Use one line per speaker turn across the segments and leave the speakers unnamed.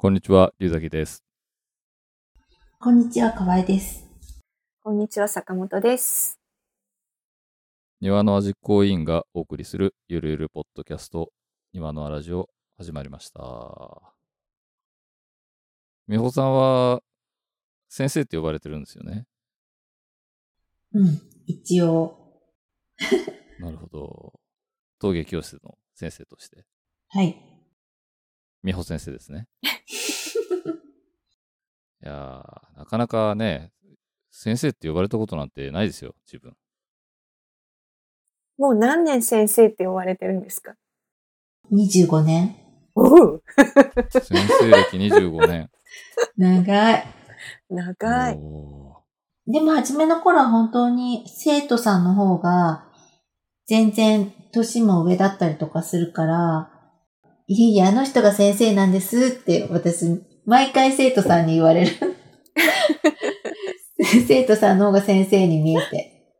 こんにちは、龍崎です。
こんにちは、河合です。
こんにちは、坂本です。
庭の実行委員がお送りするゆるゆるポッドキャスト、庭のあラジオ、始まりました。美穂さんは、先生って呼ばれてるんですよね。
うん、一応。
なるほど。陶芸教室の先生として、
はい。
美穂先生ですね。いやー、なかなかね、先生って呼ばれたことなんてないですよ、自分。
もう何年先生って呼ばれてるんですか
？25年。
おお
先生歴25年。
長い。
長い。
お
でも、初めの頃は本当に生徒さんの方が全然年も上だったりとかするから、いえいえ、あの人が先生なんですって私、毎回生徒さんに言われる。生徒さんの方が先生に見えて。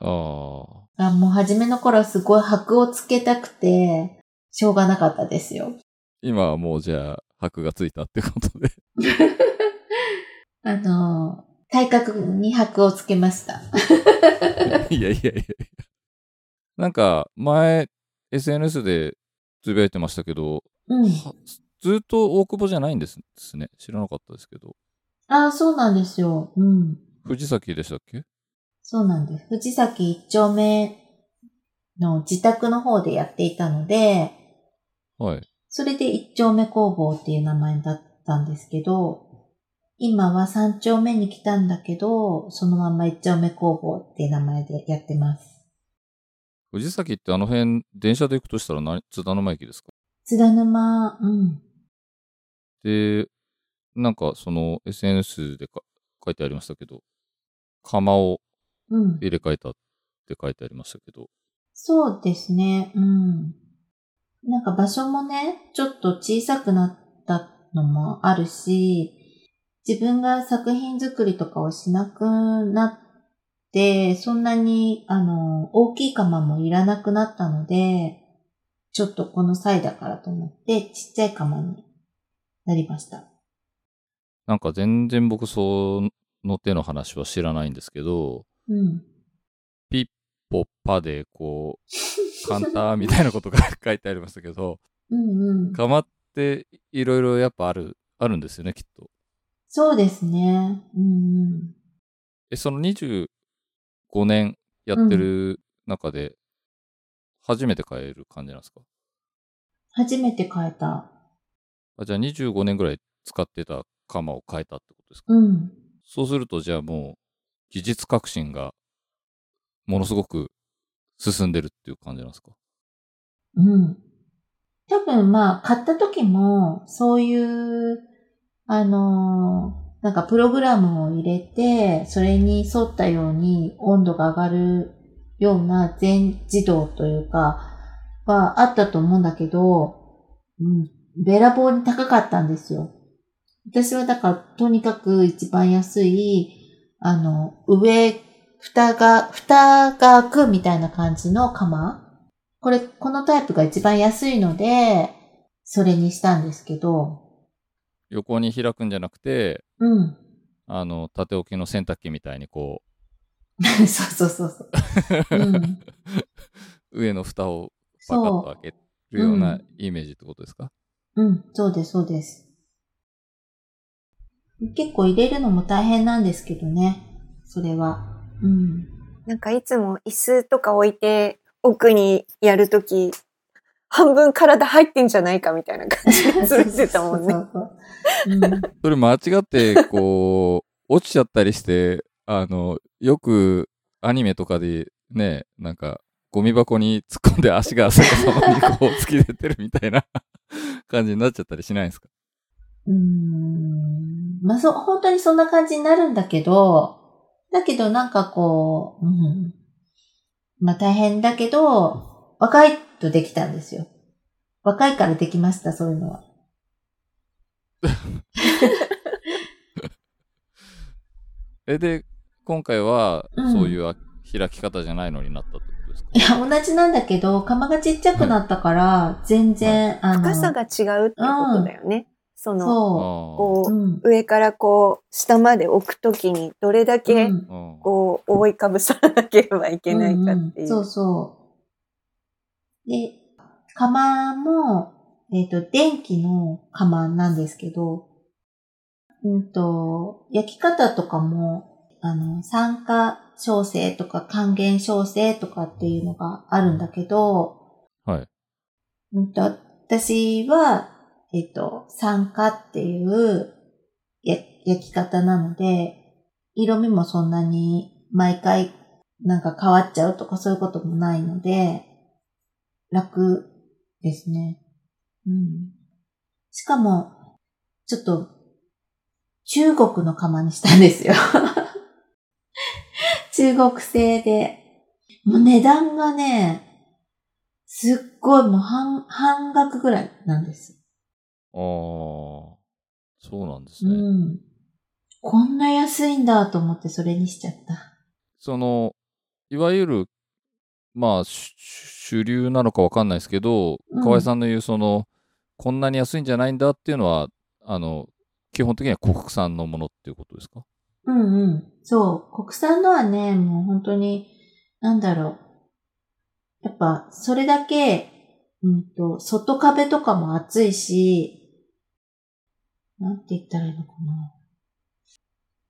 ーあ
あもう初めの頃はすごい箔をつけたくて、しょうがなかったですよ。
ー今はもうじゃあ、箔がついたってことで。
あの、体格に箔をつけました。
いやいやいやいや。なんか、前、SNS でつぶやいてましたけど、
うん。
はずっと大久保じゃないんですですね。知らなかったですけど。
ああ、そうなんですよ。うん。
藤崎でしたっけ？
そうなんです。藤崎一丁目の自宅の方でやっていたので、
はい。
それで一丁目工房っていう名前だったんですけど、今は三丁目に来たんだけど、そのまま一丁目工房っていう名前でやってます。
藤崎ってあの辺、電車で行くとしたら何、津田沼駅ですか？
津田沼、うん。
で、なんかその SNS でか書いてありましたけど、釜を
うん。
入れ替えたって書いてありましたけど、
そうですね。うん。なんか場所もね、ちょっと小さくなったのもあるし、自分が作品作りとかをしなくなって、そんなに、あの、大きい釜もいらなくなったので、ちょっとこの際だからと思って、ちっちゃい釜になりました。
なんか全然僕その手の話は知らないんですけど、
うん。
ポッパでこう、カンターみたいなことが書いてありましたけど、
うんうん。
釜っていろいろやっぱある、あるんですよね、きっと。
そうですね。うんうん。
え、その25年やってる中で、初めて変える感じなんですか、
初めて変えた。
あじゃあ25年ぐらい使ってた釜を変えたってことですか？
うん。
そうすると、じゃあもう、技術革新が、ものすごく進んでるっていう感じなんですか？
うん。多分まあ、買った時も、そういう、あのーなんかプログラムを入れて、それに沿ったように温度が上がるような全自動というか、はあったと思うんだけど、うん、べらぼうに高かったんですよ。私はだから、とにかく一番安い、あの、上、蓋が、蓋が開くみたいな感じの釜これ、このタイプが一番安いので、それにしたんですけど、
横に開くんじゃなくて、
うん。
あの、縦置きの洗濯機みたいにこ
そうそうそうそう。うん。
う、上の蓋をパカッと開けるようなイメージってことですか、
うん、そうです、そうです。結構入れるのも大変なんですけどね。それは。うん。
なんかいつも椅子とか置いて奥にやるとき、半分体入ってんじゃないかみたいな感じで詰めてたもんね。
そ
れ間違って、こう、落ちちゃったりして、あの、よくアニメとかでね、なんか、ゴミ箱に突っ込んで足が逆さまにこう突き出てるみたいな 感じになっちゃったりしないんですか？
うーん。まあ、そう、本当にそんな感じになるんだけど、だけどなんかこう、うん。まあ大変だけど、若いとできたんですよ。若いからできました、そういうのは。
え、で、今回は、
うん
そういうあ開き方じゃないのになったってことですか、
いや、同じなんだけど、釜がちっちゃくなったから、全然、あの、
深さが違うってことだよね。その、
そ
こ
う。う
う、
ん。
上からこう、下まで置くときに、どれだけ、
うん
うん
こう、覆いかぶさらなければいけないかっていう。
んんそうそう。で、釜も、えっ、と、電気の釜なんですけど、うんと、焼き方とかも、あの、酸化焼成とか還元焼成とかっていうのがあるんだけど、
はい。
うんと、私は、えっ、と、酸化っていうや焼き方なので、色味もそんなに毎回なんか変わっちゃうとかそういうこともないので、楽ですね。うん。しかも、ちょっと、中国の釜にしたんですよ。中国製で。もう値段がね、すっごいもう半、半額ぐらいなんです。
ああ、そうなんです
う
ね。
ん。こんな安いんだと思ってそれにしちゃった。
その、いわゆる、まあ、し主流なのかわかんないですけど、
うん
河合さんの言う、その、こんなに安いんじゃないんだっていうのは、あの、基本的には国産のものっていうことですか？
うんうん。そう。国産のはね、もう本当に、なんだろう。やっぱ、それだけ、うんと、外壁とかも厚いし、なんて言ったらいいのか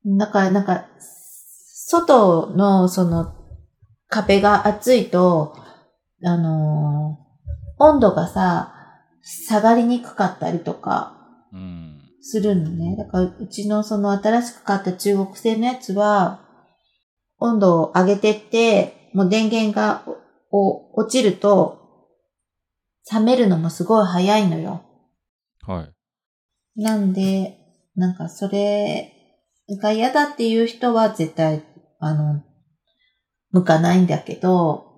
な。だから、なんか、外のその壁が厚いと、あのー温度がさ、下がりにくかったりとか、
うん。
するのね。だから、うちのその新しく買った中国製のやつは、温度を上げてって、もう電源がお落ちると、冷めるのもすごい早いのよ。
はい。
なんで、なんかそれが嫌だっていう人は絶対、あの、向かないんだけど、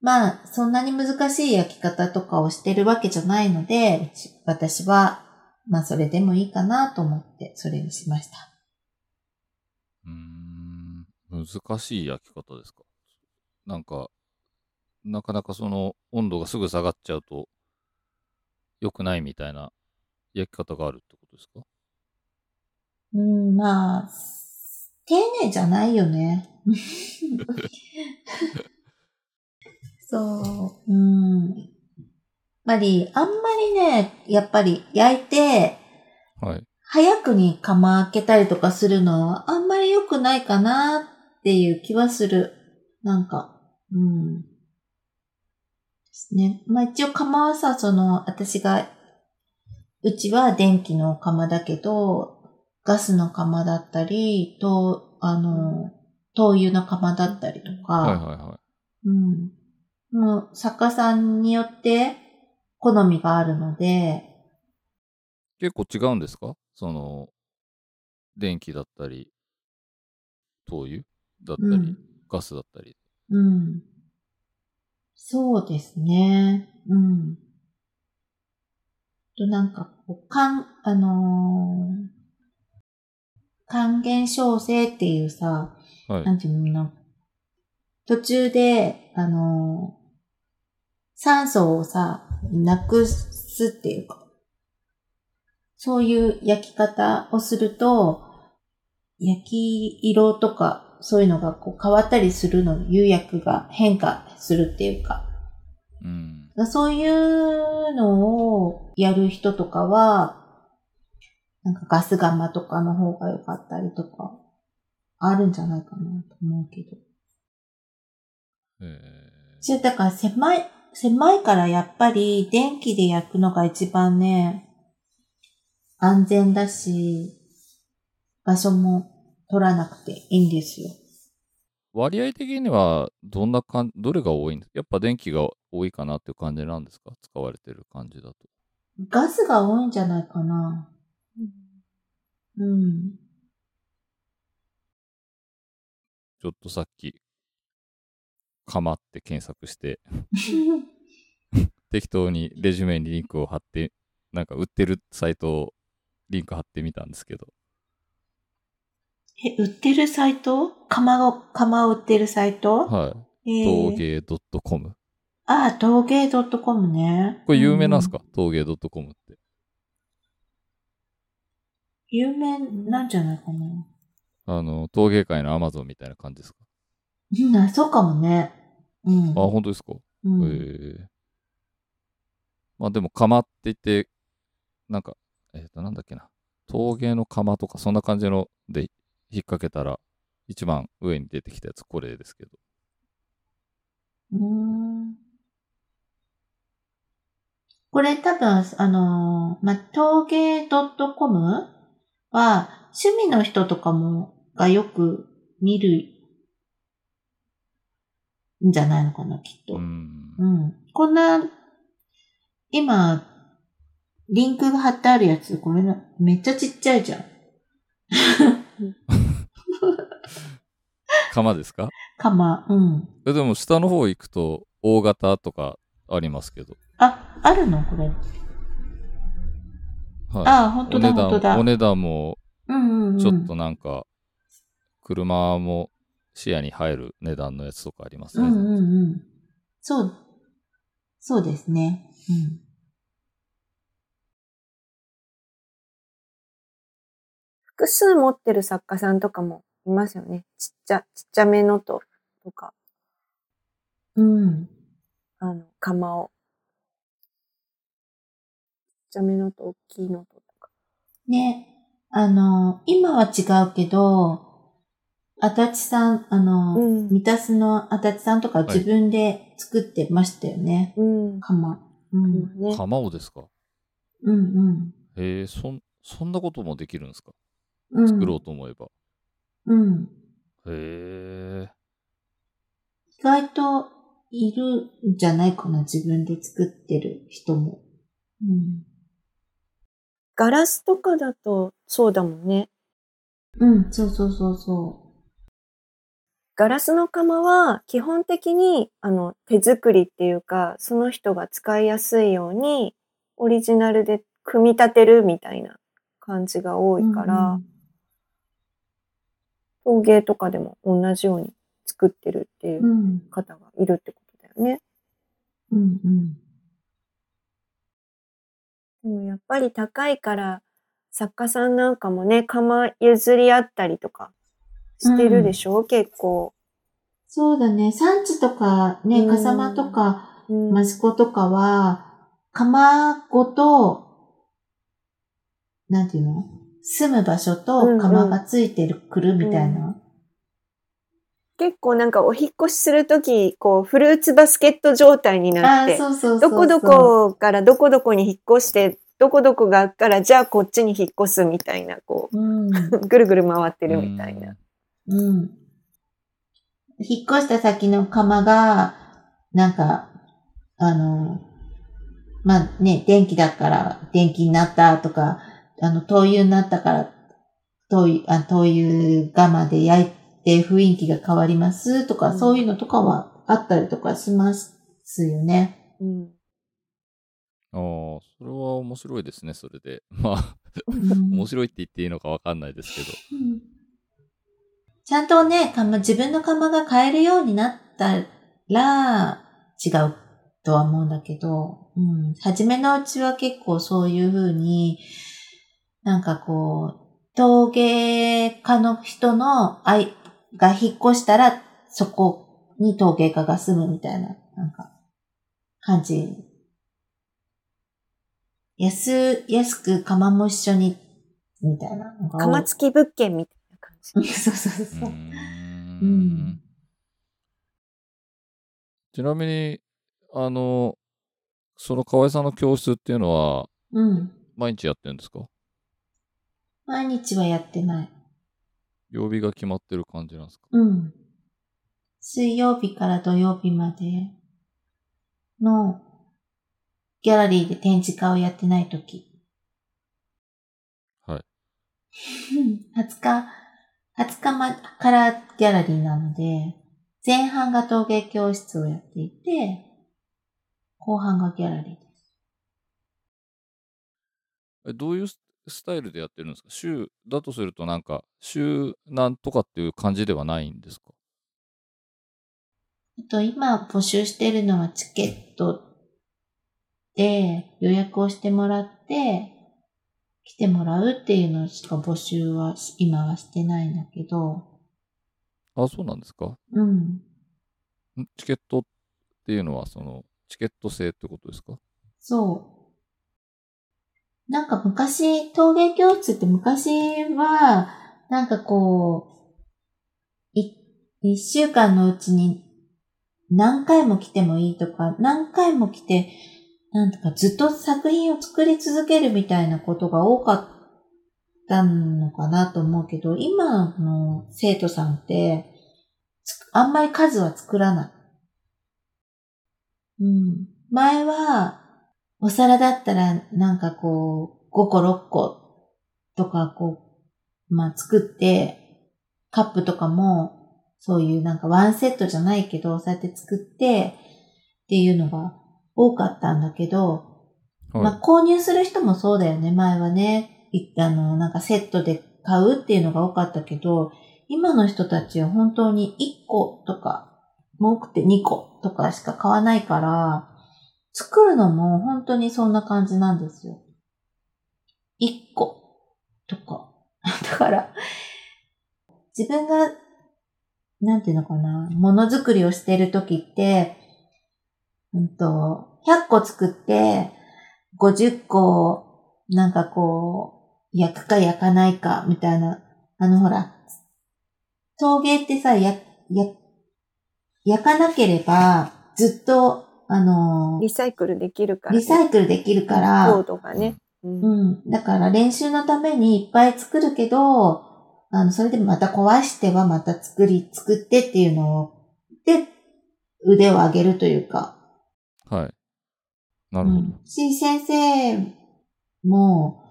まあ、そんなに難しい焼き方とかをしてるわけじゃないので、私は、まあそれでもいいかなと思って、それにしました。
うーん。難しい焼き方ですか？なんか、なかなかその温度がすぐ下がっちゃうと、良くないみたいな焼き方があるってことですか？
うん、まあ、丁寧じゃないよね。そう、うん。やっぱり、あんまりね、やっぱり焼いて、
はい。
早くに釜開けたりとかするのはあんまり良くないかなっていう気はする。なんか、うん。ですね。まあ一応釜はさ、その、私が、うちは電気の釜だけど、ガスの釜だったり、と、あの、灯油の釜だったりとか、
はいはいはい。
うん。もう、作家さんによって好みがあるので、
結構違うんですか？その、電気だったり、灯油だったり、
うん
ガスだったり。
うん。そうですね。うん。と、なんか、こう、かん、あのー還元小生っていうさ、
はい。
なんていうのかな。途中で、あのー酸素をさ、なくすっていうか、そういう焼き方をすると、焼き色とか、そういうのがこう変わったりするの、釉薬が変化するっていうか、
うん。
そういうのをやる人とかは、なんかガス釜とかの方が良かったりとか、あるんじゃないかなと思うけど。
え
じゃあだから狭い、狭いからやっぱり電気で焼くのが一番ね、安全だし、場所も取らなくていいんですよ。
ー割合的には、どんなかん、どれが多いんです？かやっぱ電気が多いかなっていう感じなんですか？使われてる感じだと。
ガスが多いんじゃないかな。うん。
ちょっとさっき、かまって検索して、適当にレジュメにリンクを貼って、なんか売ってるサイトをリンク貼ってみたんですけど、
え、売ってるサイト？釜を、釜を売ってるサイト？
はい。
え
陶
ー、
芸 .com。
ああ、陶芸 .com ね。
これ有名なんですか、陶芸 .com って。
有名なんじゃないかな。
あの、陶芸界のアマゾンみたいな感じですか？
うん、あそうかもね。うん。
あ、本当ですか、
うん、
ええまあでも、釜って言って、なんか、えっ、と、なんだっけな。陶芸の釜とか、そんな感じので引っ掛けたら、一番上に出てきたやつ、これですけど。
うーんこれ多分、あのー、ま、陶芸 .com は、趣味の人とかも、がよく見るんじゃないのかな、きっと。
う
うん。
ん。
こんな、今、リンクが貼ってあるやつ、これな、めっちゃちっちゃいじゃん。
釜ですか？
釜、うん。
えでも、下の方行くと、大型とかありますけど。
あ、あるの？これ。
はい。
あ、本当だ、
お値
本当だ。
段、お値段も。ちょっとなんか、車も視野に入る値段のやつとかありますね。
うんうんうん。そう、そうですね。うん。
複数持ってる作家さんとかもいますよね。ちっちゃ、ちっちゃめのと、とか、
うん。
あの、釜を。ゃめのと大きいのととか。
ね、あの、今は違うけど、足立さん、あの、
うん
三田スの足立さんとか自分で作ってましたよね。
うん。
釜。うん。
ね。
釜をですか？
うんうん。
へえ、そん、そんなこともできるんですか？
うん。
作ろうと思えば。
うん。
へえ。
意外といるんじゃないかな、自分で作ってる人も。うん。
ガラスとかだとそうだもんね。
うん、そうそうそうそ
ガラスの釜は基本的にあの手作りっていうか、その人が使いやすいようにオリジナルで組み立てるみたいな感じが多
う。
いから、陶芸とかでも同じように作ってるっていう
うん。うん。
方がいるってことだよね。
うんうん。
でもやっぱり高いから、作家さんなんかもね、釜譲り合ったりとかしてるでしょ、結構。
そうだね。産地とかね、
うん
笠間とか、
うん
益子とかは、釜ごと、なんていうの？住む場所
うんう
と
ん
釜がついてる、くるみたいな。
結構なんかお引っ越しするとき、こう、フルーツバスケット状態になって、
そうそうそうそう。
どこどこからどこどこに引っ越して、どこどこがあったら、じゃあこっちに引っ越すみたいな、こ
うん。
う、ぐるぐる回ってるみたいな。
うん。引っ越した先の釜が、なんか、あの、まあね、電気だから電気になったとか、あの、灯油になったから、灯油、あ灯油釜で焼いて雰囲気が変わりますとか、
うん
そういうのとかはあったりとかしますよね。
うん。
ああ、それは面白いですね、それで。まあ、
うん
面白いって言っていいのかわかんないですけど。
うんちゃんとね、釜、自分の釜が買えるようになったら、違うとは思うんだけど、うん。初めのうちは結構そういう風に、なんかこう、陶芸家の人の愛が引っ越したら、そこに陶芸家が住むみたいな、なんか、感じ。安、安く釜も一緒に、みたいな。
釜付き物件みたいな感じ。
そうそうそうう。
ん。ちなみに、あの、その河合さんの教室っていうのは、
うん。
毎日やってるんですか？
毎日はやってない。
曜日が決まってる感じなんですか？
うん。水曜日から土曜日までのギャラリーで展示会をやってないとき。
はい。
20日、20日まからギャラリーなので、前半が陶芸教室をやっていて、後半がギャラリーです。
えどういうススタイルでやってるんですか？週、だとするとなんか、週なんとかっていう感じではないんですか？
あと今募集してるのはチケットで予約をしてもらって、来てもらうっていうのしか募集はし今はしてないんだけど、
あ、そうなんですか？
うん。
ん？チケットっていうのは、その、チケット制ってことですか？
そう。なんか昔、陶芸教室って昔は、なんかこう、一週間のうちに何回も来てもいいとか、何回も来て、なんとかずっと作品を作り続けるみたいなことが多かったのかなと思うけど、今の生徒さんって、あんまり数は作らない。うん。前は、お皿だったら、なんかこう、5個6個とかこう、まあ作って、カップとかも、そういうなんかワンセットじゃないけど、そうやって作って、っていうのが多かったんだけど、
はい。
まあ購入する人もそうだよね、前はね。いあの、なんかセットで買うっていうのが多かったけど、今の人たちは本当に1個とか、多くて2個とかしか買わないから、作るのも本当にそんな感じなんですよ。1個とか。だから、自分が、なんていうのかな、ものづくりをしてるときって、うんと、100個作って、50個、なんかこう、焼くか焼かないか、みたいな。あのほら、陶芸ってさ、や、や、焼かなければ、ずっと、あの、
リサイクルできるから、
リサイクルできるか
コー
ら、
ドがね。うん
うん。だから練習のためにいっぱい作るけど、あの、それでまた壊してはまた作り、作ってっていうのを、で、腕を上げるというか、
はい。なるほど。
うん、し、先生も、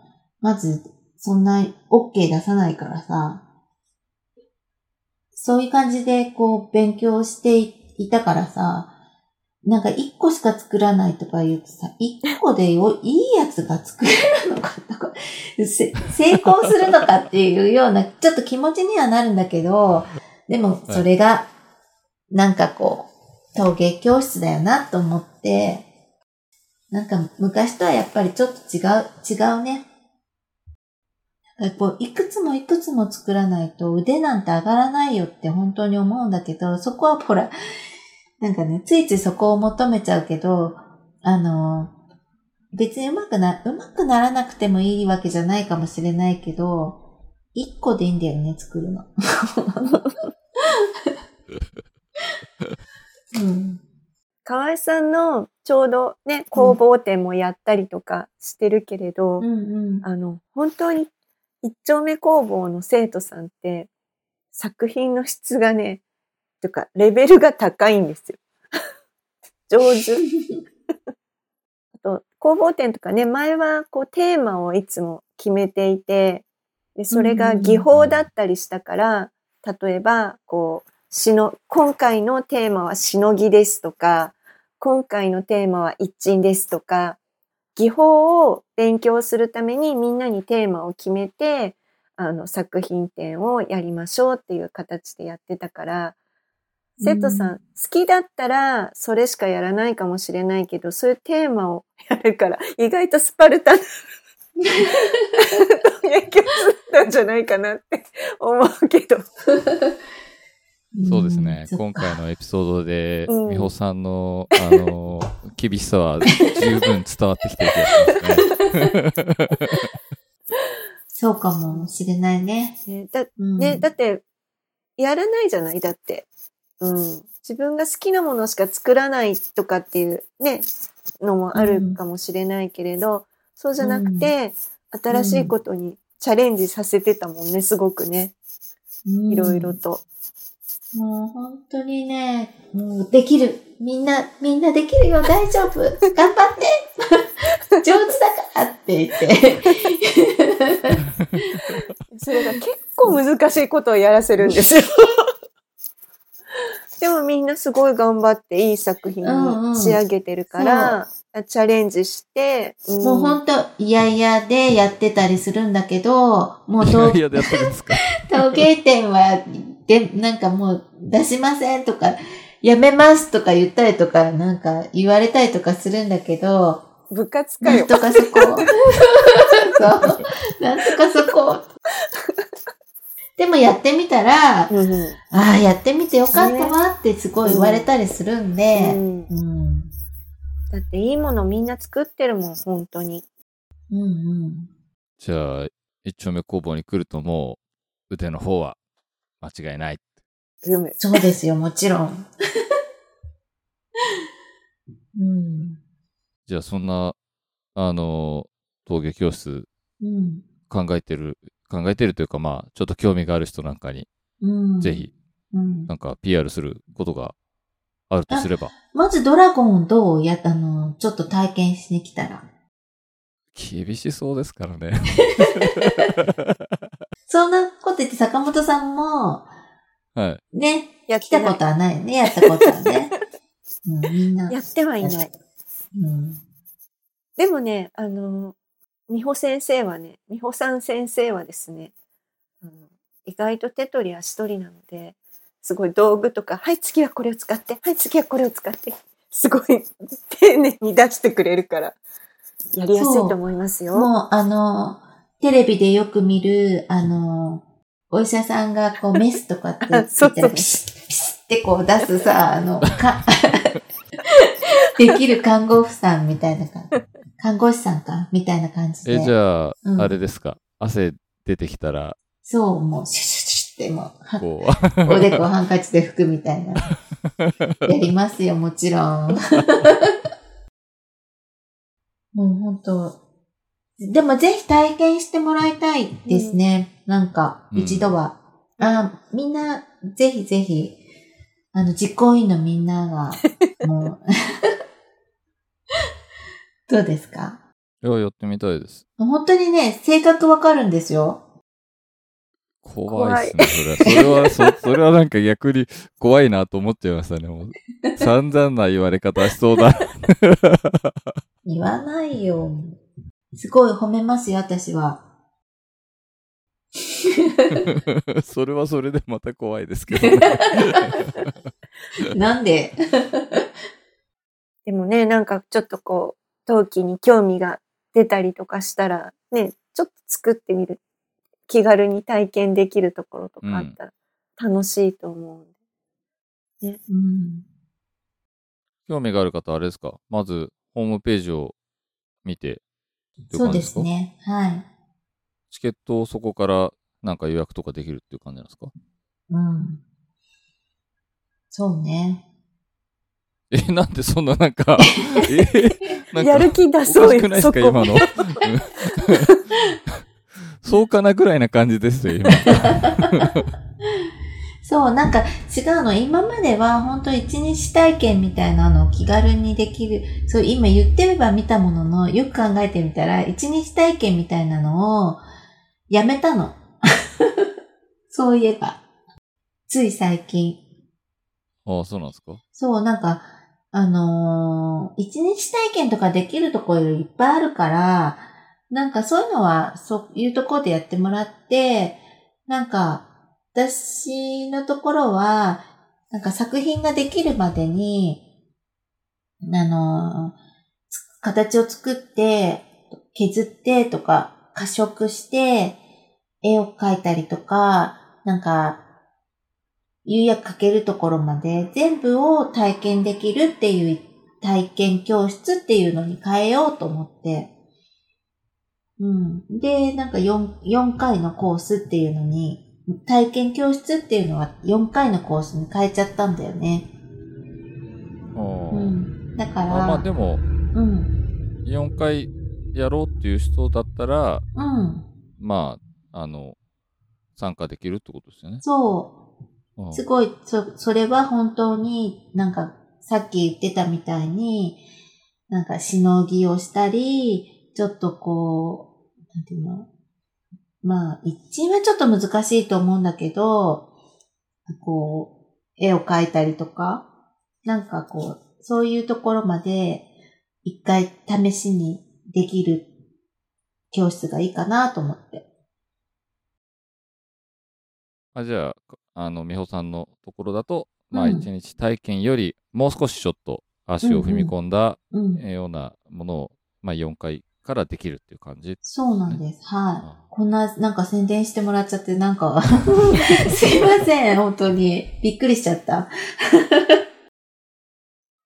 まず、そんな OK 出さないからさ、そういう感じで、こう、勉強していたからさ、なんか一個しか作らないとか言うとさ、一個でよいいやつが作れるのかとか、成功するのかっていうような、ちょっと気持ちにはなるんだけど、でもそれが、なんかこう、陶芸教室だよなと思って、なんか昔とはやっぱりちょっと違う、違うね。こういくつもいくつも作らないと腕なんて上がらないよって本当に思うんだけど、そこはほら、なんかね、ついついそこを求めちゃうけど、あの、別にうまくな、うまくならなくてもいいわけじゃないかもしれないけど、一個でいいんだよね、作るの。うん。
河合さんのちょうどね、工房展もやったりとかしてるけれど、
うんうん。
あの、本当に一丁目工房の生徒さんって作品の質がね、とかレベルが高いんですよ。上手。あと、工房展とかね、前はこうテーマをいつも決めていて、で、それが技法だったりしたから、例えば、こう、しの、今回のテーマはしのぎですとか、今回のテーマは一鎮ですとか、技法を勉強するためにみんなにテーマを決めて、あの、作品展をやりましょうっていう形でやってたから、生徒さん、
うん
好きだったらそれしかやらないかもしれないけど、そういうテーマをやるから、意外とスパルタな影響だったんじゃないかなって思うけど。
そうですね。今回のエピソードで、
うん
美穂さんの、あの、厳しさは十分伝わってきてる気がしますね。
そうかもしれないね。
ねだ
うん
ね、だって、やらないじゃない？だって。うん。自分が好きなものしか作らないとかっていうね、のもあるかもしれないけれど、そうじゃなくて、新しいことにチャレンジさせてたもんね、すごくね。
うん
いろいろと。
もう本当にね、もうできる。みんな、みんなできるよ、大丈夫。頑張って上手だからって言って。
それが結構難しいことをやらせるんですよ。でもみんなすごい頑張っていい作品に仕上げてるから、チャレンジして、ん
もう本当、いやいやでやってたりするんだけど、もう陶芸 店は、で、なんかもう出しませんとか、やめますとか言ったりとか、なんか言われたりとかするんだけど、
部活かよ
なん。とかそこ。そう。なんとかそこ。でもやってみたら、
うん
ああ、やってみてよかったわってすごい言われたりするん
う
で、
ん
うん。
だっていいものみんな作ってるもん、本当に。
うんうん。
じゃあ、一丁目工房に来るともう、腕の方は間違いない。
そうですよ、もちろん。うん。
じゃあ、そんな、あの、陶芸教室
うん。
考えてる、考えてるというか、まあ、ちょっと興味がある人なんかに、
うん。
ぜひ、
うん。
なんか PR することがあるとすれば、
まずドラゴンどうやったのちょっと体験しに来たら？
厳しそうですからね。
そんなこと言って坂本さんも、
はい。
ね、
やっ
来たことはないよね、やったことはね。うん、みんな。
やってはいない。
うん。
でもね、あの、美穂先生はね、美穂さん先生はですね、あの意外と手取り足取りなので、すごい道具とか、はい、次はこれを使って、はい、次はこれを使って、すごい丁寧に出してくれるから、やりやすいと思いますよ。
もう、あの、テレビでよく見る、あの、お医者さんがこうメスとかって言って
そうそう
ピシッピシッってこう出すさ、あの、か、できる看護婦さんみたいな感じ。看護師さんかみたいな感じで。
え、じゃあ、
うん
あれですか？汗出てきたら、
そう、もう、シュシュシュってもうおでこハンカチで拭くみたいな。やりますよ、もちろん。もう本当。でもぜひ体験してもらいたいですね。なんか、
うん
一度は。あ、みんな、ぜひぜひ、あの、実行委員のみんなが、もう、どうですか？
う、いや、やってみたいです。
本当にね、性格わかるんですよ。
怖いっすね、それは。それは、そ、それはなんか逆に怖いなと思っちゃいましたね。もう 散々な言われ方しそうだ。
言わないよ。すごい褒めますよ、私は。
それはそれでまた怖いですけどね。
なんで？
でもね、なんかちょっとこう、陶器に興味が出たりとかしたら、ね、ちょっと作ってみる。気軽に体験できるところとかあったら楽しいと思うんで。
うん。
興味がある方はあれですか？まず、ホームページを見て
そうで
す
ね。はい。
チケットをそこからなんか予約とかできるっていう感じなんですか？
うん。そうね。
え、なんでそんななんか、え、なんか
やる気出
お
そうよ
かしくないですか
そこ
今の。う んそうかなぐらいな感じですよ、今。
そう、なんか違うの。今までは本当一日体験みたいなのを気軽にできる。そう、今言ってれば見たものの、よく考えてみたら、一日体験みたいなのをやめたの。そういえば。つい最近。
ああ、そうなんですか？
そう、なんか、あのー一日体験とかできるところいっぱいあるから、なんかそういうのは、そういうところでやってもらって、なんか、私のところは、なんか作品ができるまでに、あのー形を作って、削ってとか、加色して、絵を描いたりとか、なんか、釉薬かけるところまで全部を体験できるっていう体験教室っていうのに変えようと思って。うん。で、なんか 4, 4回のコースっていうのに、体験教室っていうのは4回のコースに変えちゃったんだよね。うん。だから、
あまあでも、
うん。
4回やろうっていう人だったら、
うん。
まあ、あの、参加できるってことですよね。
そすごい、そ、それは本当になんかさっき言ってたみたいに、なんかしのぎをしたり、ちょっとこう、なんていうのまあ、一はちょっと難しいと思うんだけど、こう、絵を描いたりとか、なんかこう、そういうところまで一回試しにできる教室がいいかなと思って。
あじゃあ、あの、美穂さんのところだと、まあ、
うん
一日体験より、もう少しちょっと足を踏み込んだ
うん。
ようなものを、まあ4回からできるっていう感じ？
そうなんです。はい。
あ
こんな、なんか宣伝してもらっちゃって、なんか、すいません、本当に。びっくりしちゃった。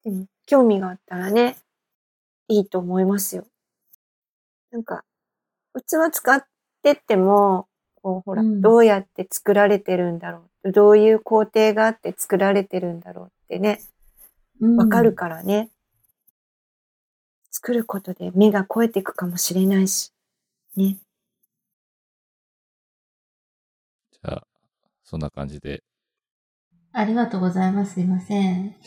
でも、興味があったらね、いいと思いますよ。なんか、器使ってっても、こう、ほら、
うん
どうやって作られてるんだろう。どういう工程があって作られてるんだろうってね、
うん
わかるからね。作ることで目が肥えていくかもしれないし。ね。
じゃあ、そんな感じで。
ありがとうございます。すいません。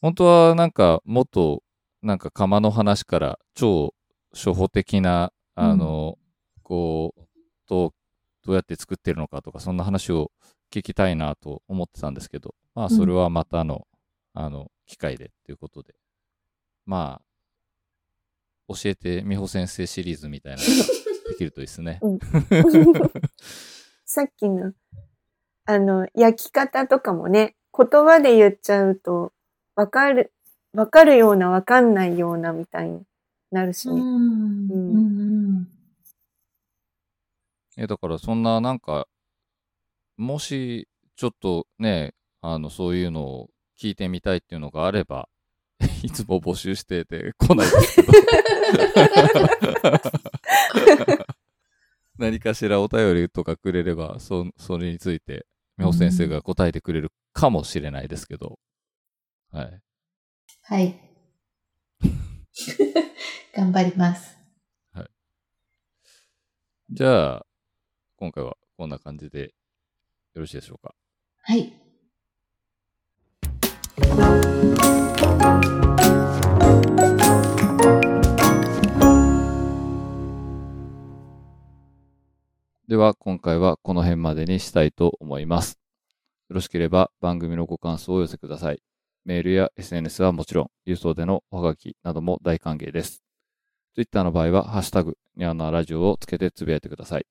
本当はなんかもっとなんか釜の話から超初歩的な、あの、こう、どう、どうやって作ってるのかとか、そんな話を聞きたいなと思ってたんですけど、まあそれはまたの、あの、機会でっていうことで。まあ、教えて美穂先生シリーズみたいなのが できるといいですね。
さっきの、あの、焼き方とかもね、言葉で言っちゃうと、わかる、わかるようなわかんないようなみたいになるしね。
うん。うん。
え、だからそんななんか、もしちょっとね、あの、そういうのを聞いてみたいっていうのがあれば、いつも募集してて来ないですけど。何かしらお便りとかくれれば、そ、それについて、美穂先生が答えてくれるかもしれないですけど。はい。
はい。頑張ります。
じゃあ、今回はこんな感じでよろしいでしょうか？
はい。
では、今回はこの辺までにしたいと思います。よろしければ番組のご感想をお寄せください。メールや SNS はもちろん、郵送でのおはがきなども大歓迎です。Twitter の場合は、ハッシュタグ、ニワノアラジオをつけてつぶやいてください。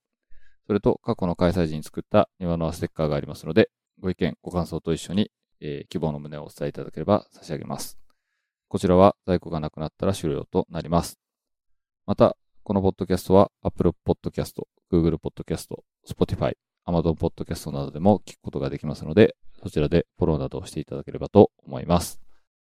それと、過去の開催時に作ったニワノアステッカーがありますので、ご意見、ご感想と一緒に、えー希望の旨をお伝えいただければ差し上げます。こちらは在庫がなくなったら終了となります。また、このポッドキャストは Apple Podcast、Google Podcast、Spotify、Amazon Podcast などでも聞くことができますので、そちらでフォローなどをしていただければと思います。